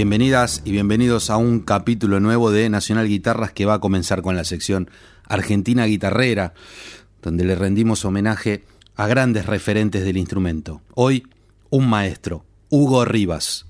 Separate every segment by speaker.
Speaker 1: Bienvenidas y bienvenidos a un capítulo nuevo de Nacional Guitarras que va a comenzar con la sección Argentina Guitarrera, donde le rendimos homenaje a grandes referentes del instrumento. Hoy, un maestro, Hugo Rivas.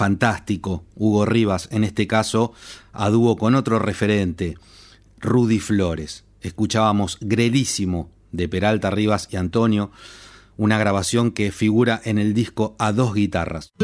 Speaker 1: Fantástico, Hugo Rivas, en este caso, a dúo con otro referente, Rudy Flores. Escuchábamos Gredísimo de Peralta Rivas y Antonio, una grabación que figura en el disco a dos guitarras.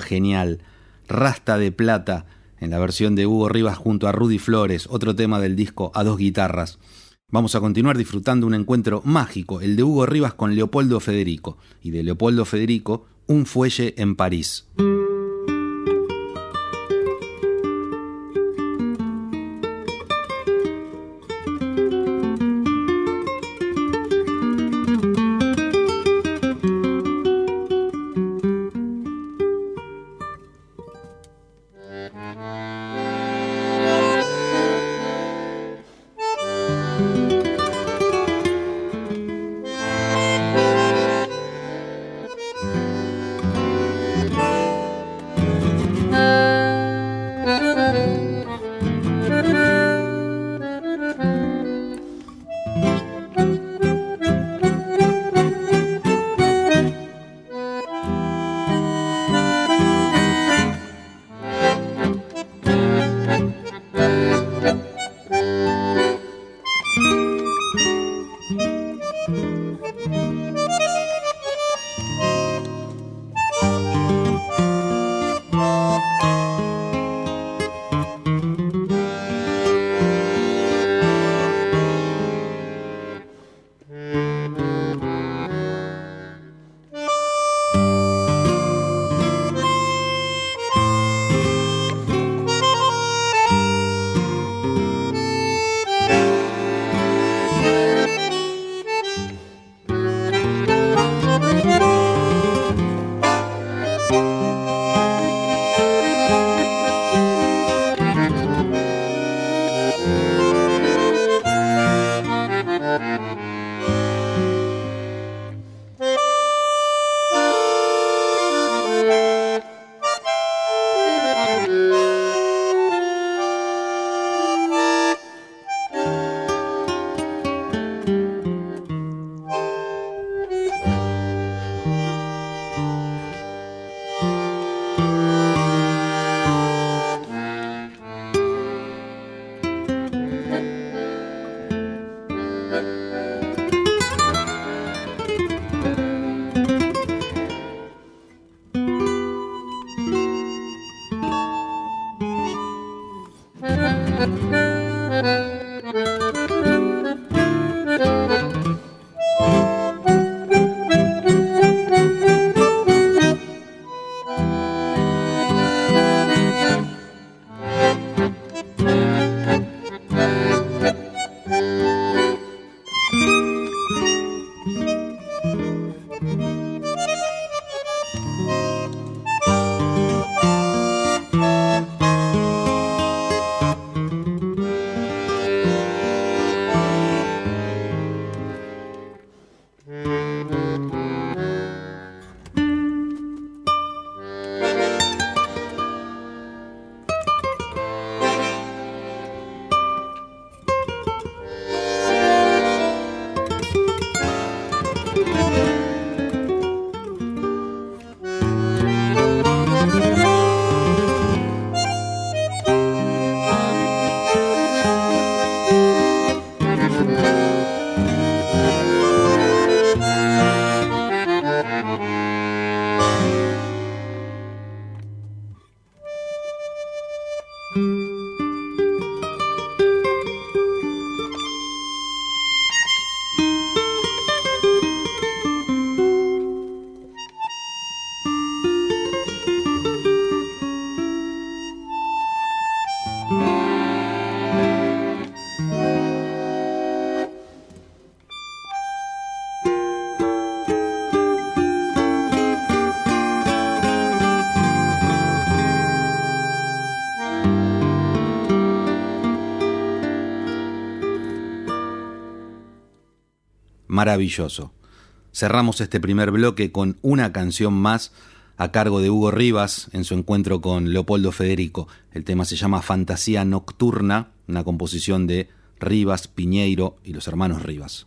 Speaker 1: Genial. Rasta de Plata, en la versión de Hugo Rivas junto a Rudy Flores, otro tema del disco a dos guitarras. Vamos a continuar disfrutando un encuentro mágico, el de Hugo Rivas con Leopoldo Federico, y de Leopoldo Federico, Un fuelle en París. Maravilloso. Cerramos este primer bloque con una canción más a cargo de Hugo Rivas en su encuentro con Leopoldo Federico. El tema se llama Fantasía Nocturna, una composición de Rivas, Piñeiro y los hermanos Rivas.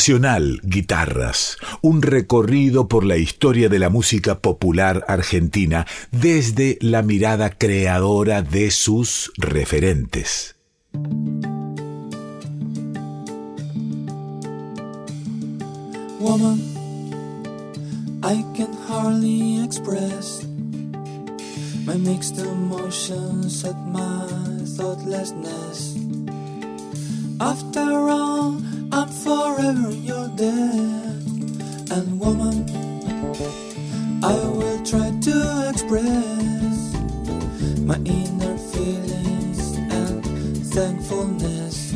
Speaker 2: Nacional Guitarras, un recorrido por la historia de la música popular argentina desde la mirada creadora de sus referentes.
Speaker 3: Woman, I can hardly express my mixed emotions at my thoughtlessness. After all, I'm forever in your dead. And woman, I will try to express my inner feelings and thankfulness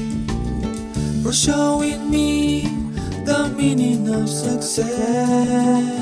Speaker 3: for showing me the meaning of success.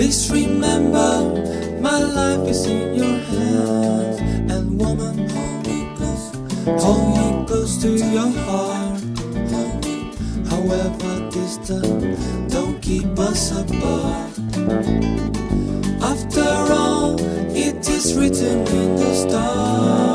Speaker 3: Please remember, my life is in your hands. And woman, hold me close, hold me close to your heart. However distant, don't keep us apart. After all, it is written in the stars.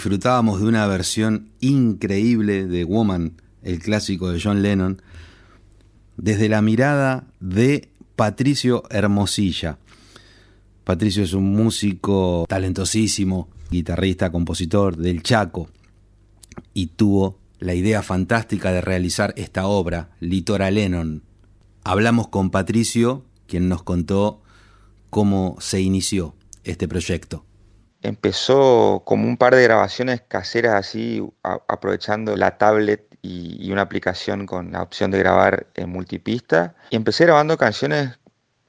Speaker 1: Disfrutábamos de una versión increíble de Woman, el clásico de John Lennon, desde la mirada de Patricio Hermosilla. Patricio es un músico talentosísimo, guitarrista, compositor del Chaco, y tuvo la idea fantástica de realizar esta obra, Litora Lennon. Hablamos con Patricio, quien nos contó cómo se inició este proyecto
Speaker 4: empezó como un par de grabaciones caseras así, aprovechando la tablet y, una aplicación con la opción de grabar en multipista. Y empecé grabando canciones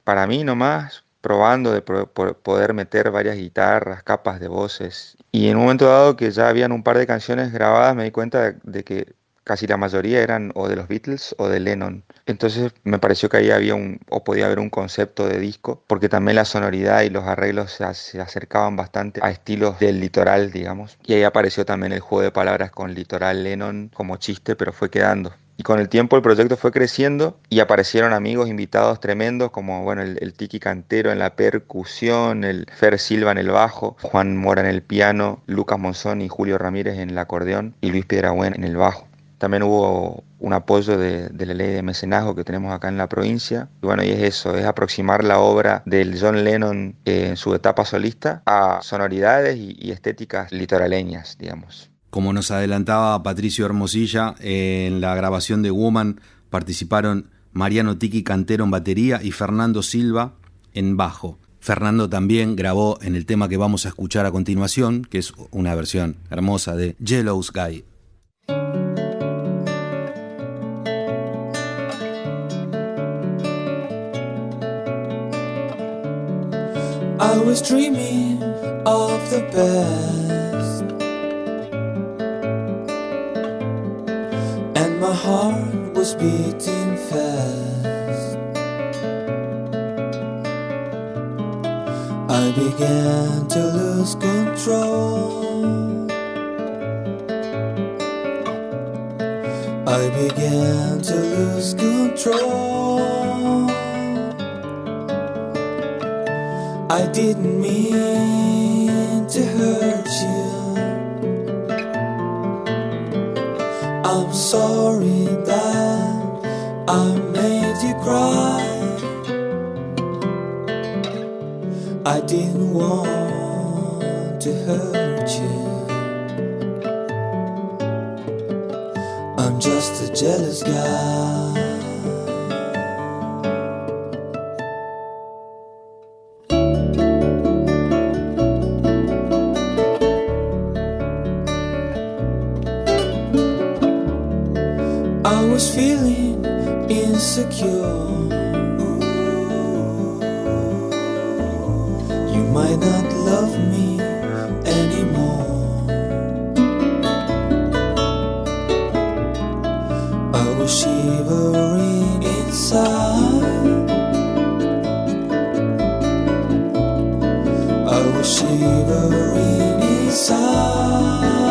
Speaker 4: para mí nomás, probando de poder meter varias guitarras, capas de voces. Y en un momento dado que ya habían un par de canciones grabadas, me di cuenta de que casi la mayoría eran o de los Beatles o de Lennon. Entonces me pareció que ahí había un, o podía haber un concepto de disco, porque también la sonoridad y los arreglos se, acercaban bastante a estilos del litoral, digamos. Y ahí apareció también el juego de palabras con litoral Lennon como chiste, pero fue quedando. Y con el tiempo el proyecto fue creciendo y aparecieron amigos invitados tremendos como bueno el, el Tiki Cantero en la percusión, el Fer Silva en el bajo, Juan Mora en el piano, Lucas Monzón y Julio Ramírez en el acordeón y Luis Piedrabuena en el bajo. También hubo un apoyo de, la ley de mecenazgo que tenemos acá en la provincia. Y bueno, y es eso, es aproximar la obra del John Lennon eh, en su etapa solista a sonoridades y, y estéticas litoraleñas, digamos.
Speaker 1: Como nos adelantaba Patricio Hermosilla, en la grabación de Woman participaron Mariano Tiki Cantero en batería y Fernando Silva en bajo. Fernando también grabó en el tema que vamos a escuchar a continuación, que es una versión hermosa de Yellow Sky.
Speaker 3: I was dreaming of the past, and my heart was beating fast. I began to lose control. I began to lose control. I didn't mean to hurt you. I'm sorry that I made you cry. I didn't want to hurt shivering inside. I was shivering inside.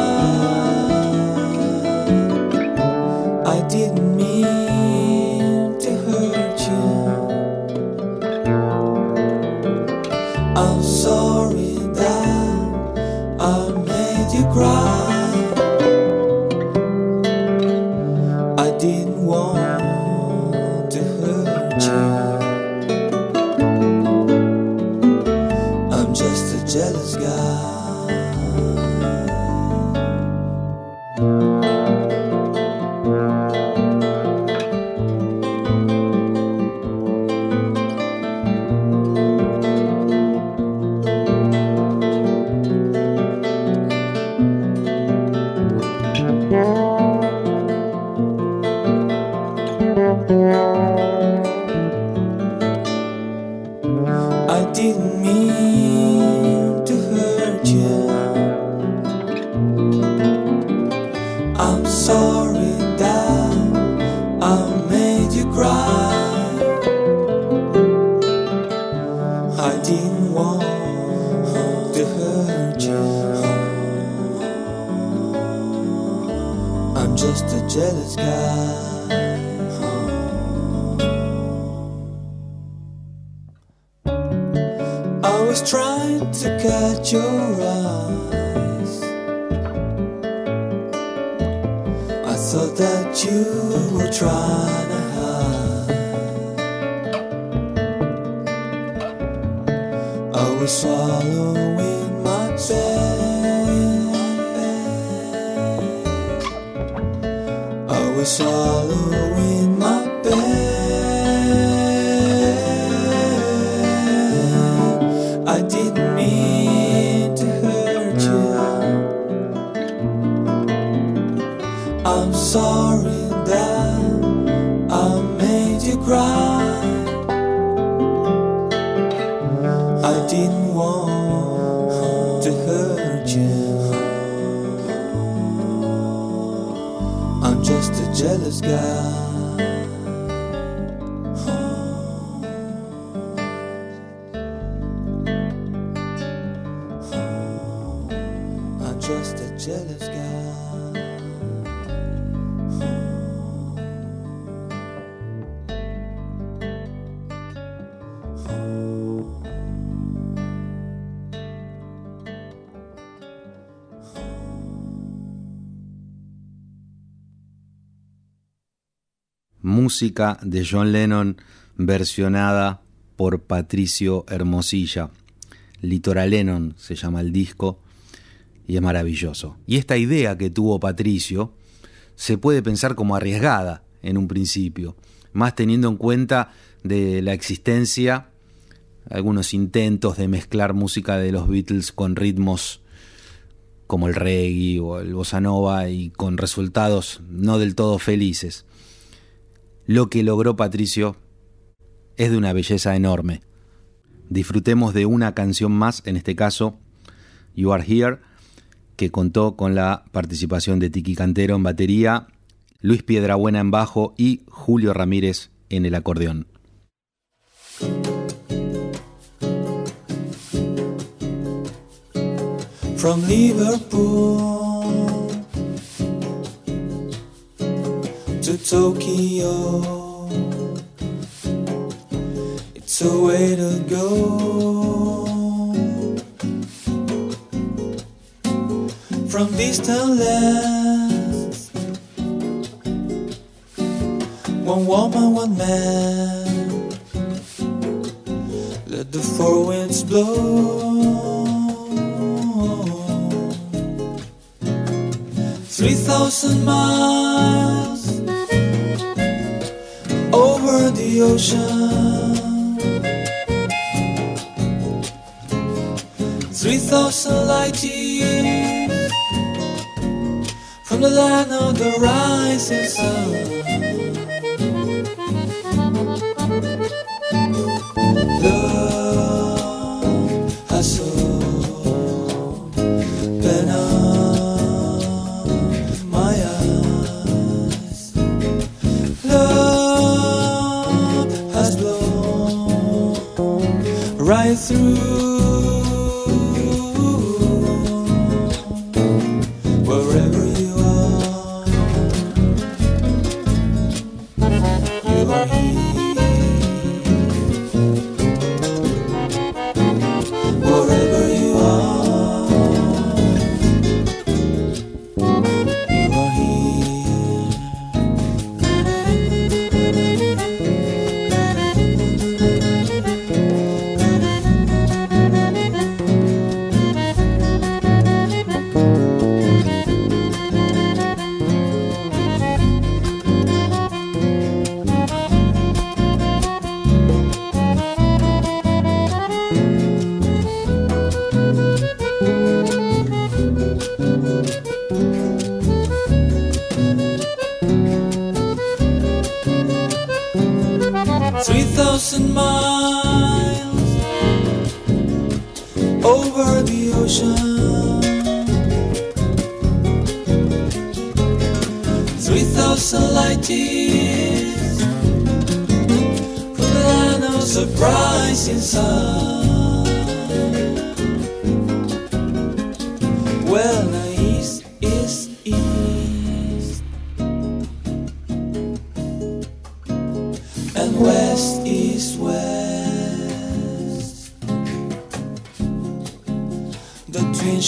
Speaker 3: Swallowing my pain. I was swallowing
Speaker 1: música de John Lennon versionada por Patricio Hermosilla. Litoral Lennon se llama el disco y es maravilloso. Y esta idea que tuvo Patricio se puede pensar como arriesgada en un principio, más teniendo en cuenta de la existencia algunos intentos de mezclar música de los Beatles con ritmos como el reggae o el bossa nova y con resultados no del todo felices. Lo que logró Patricio es de una belleza enorme. Disfrutemos de una canción más, en este caso You Are Here, que contó con la participación de Tiki Cantero en batería, Luis Piedrabuena en bajo y Julio Ramírez en el acordeón.
Speaker 3: To Tokyo. It's a way to go from distant lands. One woman, one man. Let the four winds blow. Three thousand miles over the ocean. Three thousand light years from the land of the rising sun.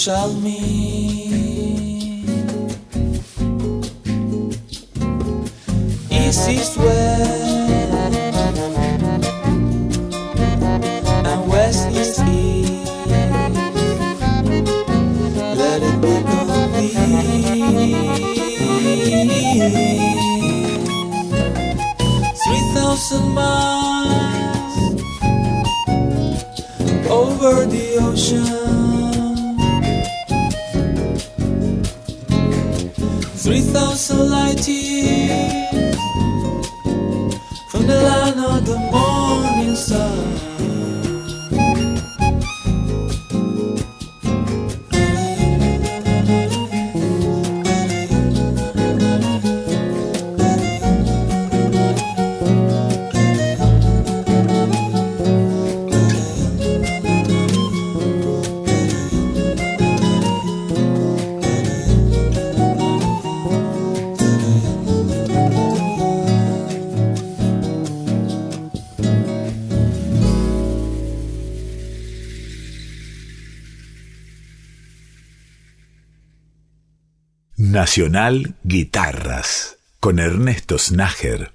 Speaker 3: Shall so light.
Speaker 2: Nacional Guitarras con Ernesto Snager.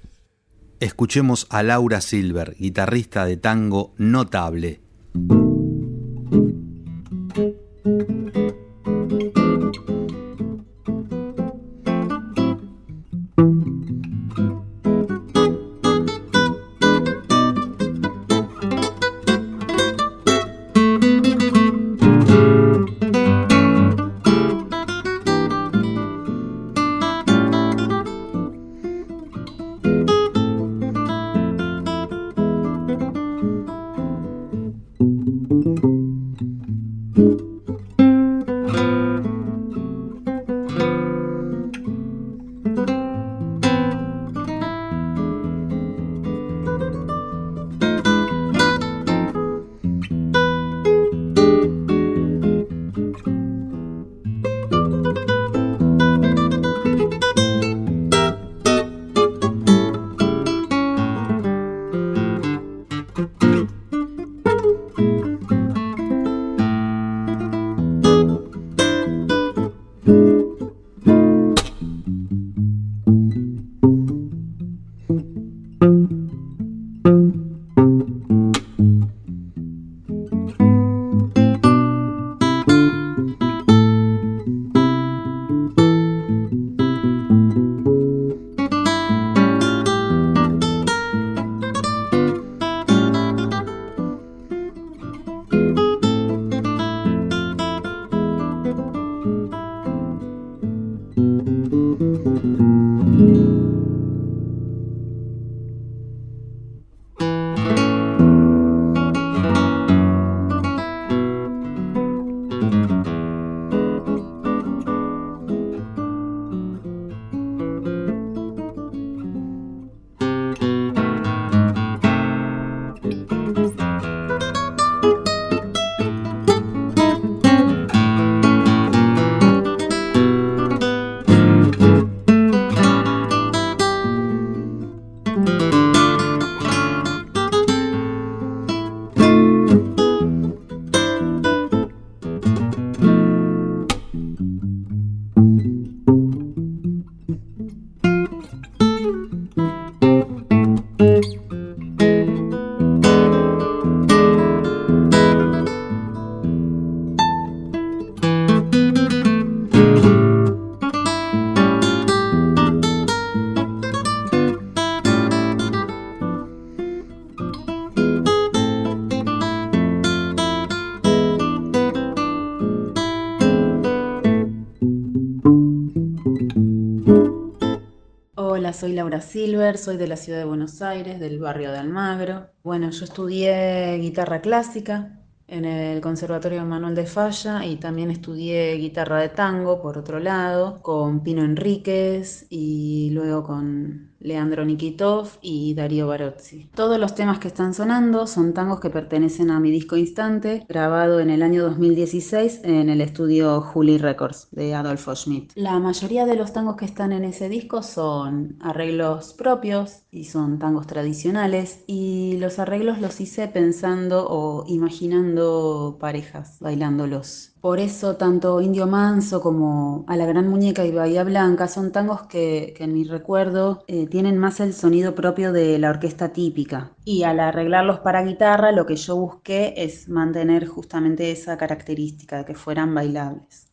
Speaker 1: Escuchemos a Laura Silver, guitarrista de tango notable.
Speaker 5: Silver, soy de la ciudad de Buenos Aires, del barrio de Almagro. Bueno, yo estudié guitarra clásica en el Conservatorio Manuel de Falla y también estudié guitarra de tango, por otro lado, con Pino Enríquez y luego con Leandro Nikitov y Darío Barozzi. Todos los temas que están sonando son tangos que pertenecen a mi disco Instante, grabado en el año 2016 en el estudio Juli Records de Adolfo Schmidt. La mayoría de los tangos que están en ese disco son arreglos propios y son tangos tradicionales y los arreglos los hice pensando o imaginando parejas bailándolos. Por eso tanto Indio Manso como A la Gran Muñeca y Bahía Blanca son tangos que, en mi recuerdo eh, tienen más el sonido propio de la orquesta típica. Y al arreglarlos para guitarra lo que yo busqué es mantener justamente esa característica de que fueran bailables.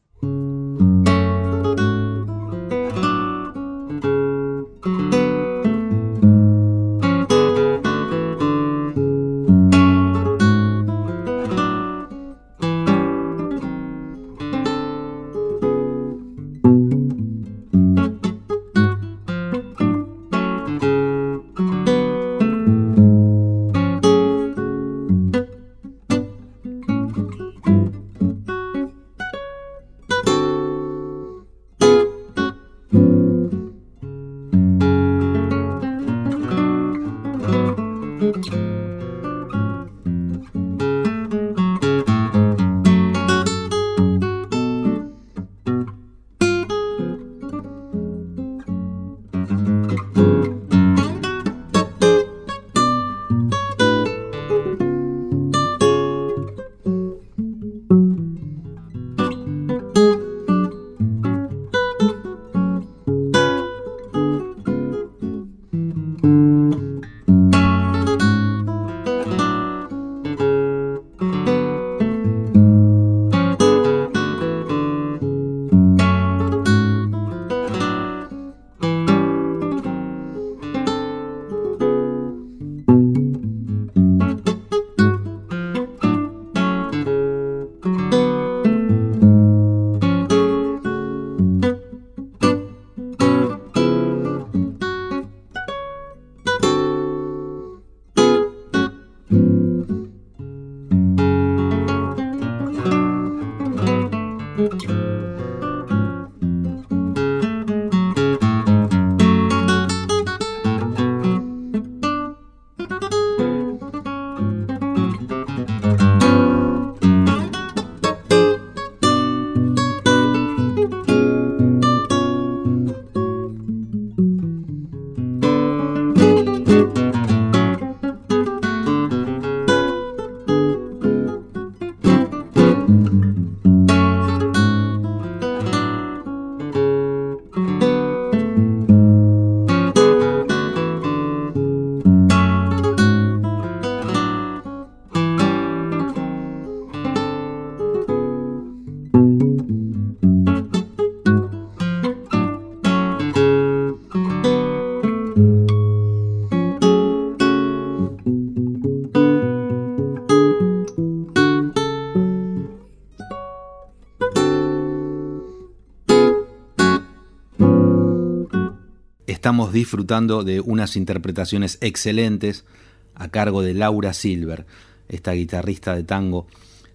Speaker 1: Estamos disfrutando de unas interpretaciones excelentes a cargo de Laura Silver, esta guitarrista de tango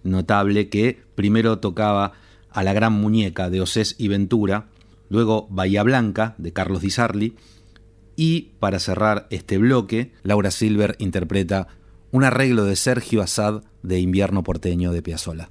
Speaker 1: notable que primero tocaba a la gran muñeca de Osés y Ventura, luego Bahía Blanca de Carlos Di Sarli y para cerrar este bloque, Laura Silver interpreta un arreglo de Sergio Assad de Invierno porteño de Piazzolla.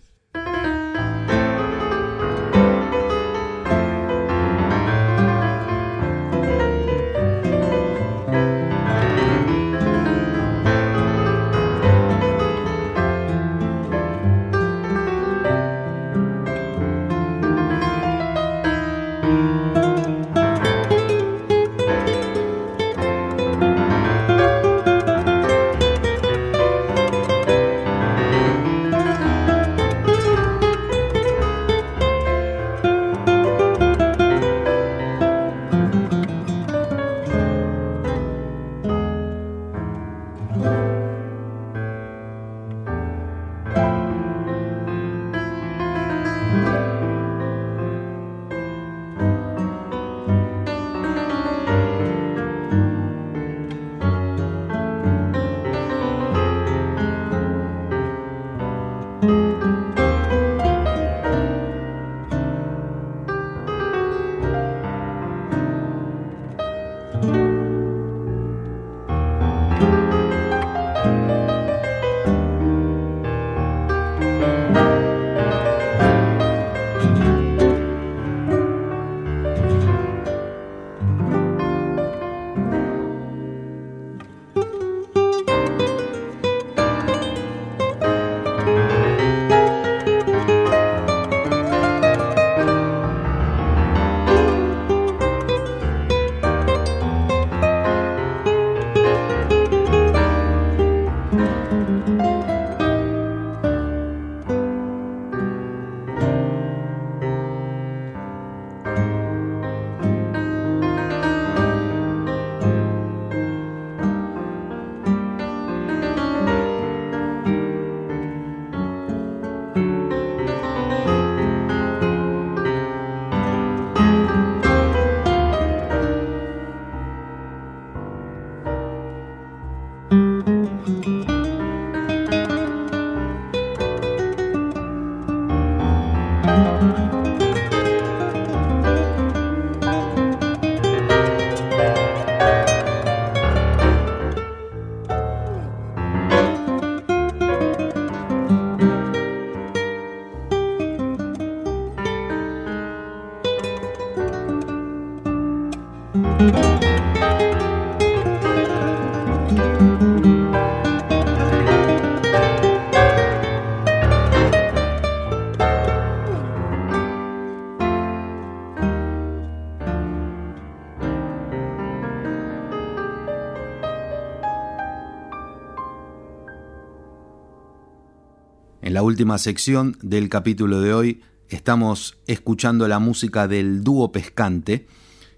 Speaker 1: Última sección del capítulo de hoy estamos escuchando la música del dúo pescante,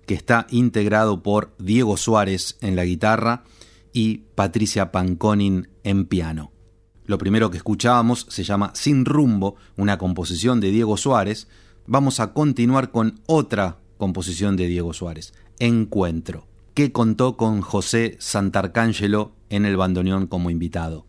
Speaker 1: que está integrado por Diego Suárez en la guitarra y Patricia Panconin en piano. Lo primero que escuchábamos se llama Sin rumbo, una composición de Diego Suárez. Vamos a continuar con otra composición de Diego Suárez, Encuentro, que contó con José Santarcángelo en el bandoneón como invitado.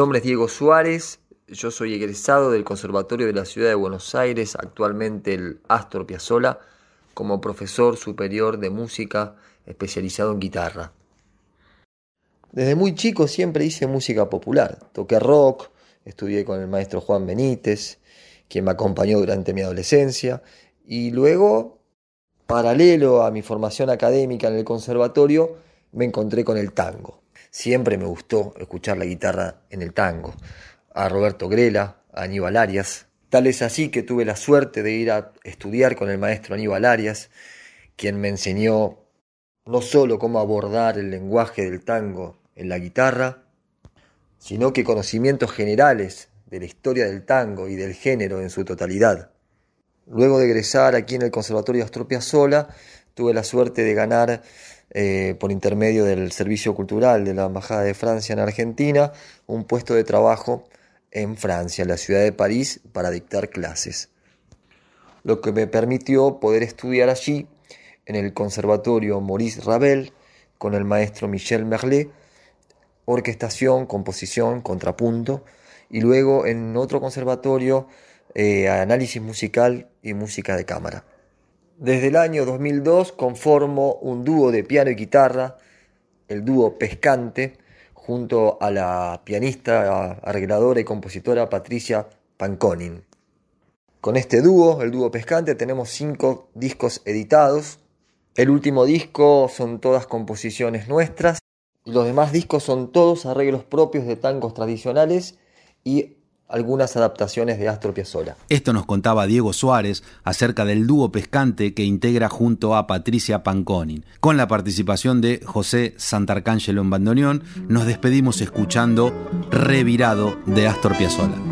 Speaker 6: Nombre es Diego Suárez, yo soy egresado del Conservatorio de la Ciudad de Buenos Aires, actualmente el Astor Piazzolla, como profesor superior de música especializado en guitarra. Desde muy chico siempre hice música popular, toqué rock, estudié con el maestro Juan Benítez, quien me acompañó durante mi adolescencia, y luego, paralelo a mi formación académica en el conservatorio, me encontré con el tango. Siempre me gustó escuchar la guitarra en el tango. A Roberto Grela, a Aníbal Arias. Tal es así que tuve la suerte de ir a estudiar con el maestro Aníbal Arias, quien me enseñó no solo cómo abordar el lenguaje del tango en la guitarra, sino que conocimientos generales de la historia del tango y del género en su totalidad. Luego de egresar aquí en el Conservatorio Astropia Sola, tuve la suerte de ganar eh, por intermedio del Servicio Cultural de la Embajada de Francia en Argentina, un puesto de trabajo en Francia, en la ciudad de París, para dictar clases. Lo que me permitió poder estudiar allí, en el Conservatorio Maurice Ravel, con el maestro Michel Merlet, orquestación, composición, contrapunto, y luego en otro conservatorio, eh, análisis musical y música de cámara. Desde el año 2002 conformo un dúo de piano y guitarra, el dúo Pescante, junto a la pianista, arregladora y compositora Patricia Panconin. Con este dúo, el dúo Pescante, tenemos cinco discos editados. El último disco son todas composiciones nuestras. Los demás discos son todos arreglos propios de tangos tradicionales y algunas adaptaciones de Astor Piazzolla.
Speaker 1: Esto nos contaba Diego Suárez acerca del dúo pescante que integra junto a Patricia Panconin. Con la participación de José Santarcángelo en bandoneón, nos despedimos escuchando Revirado de Astor Piazzolla.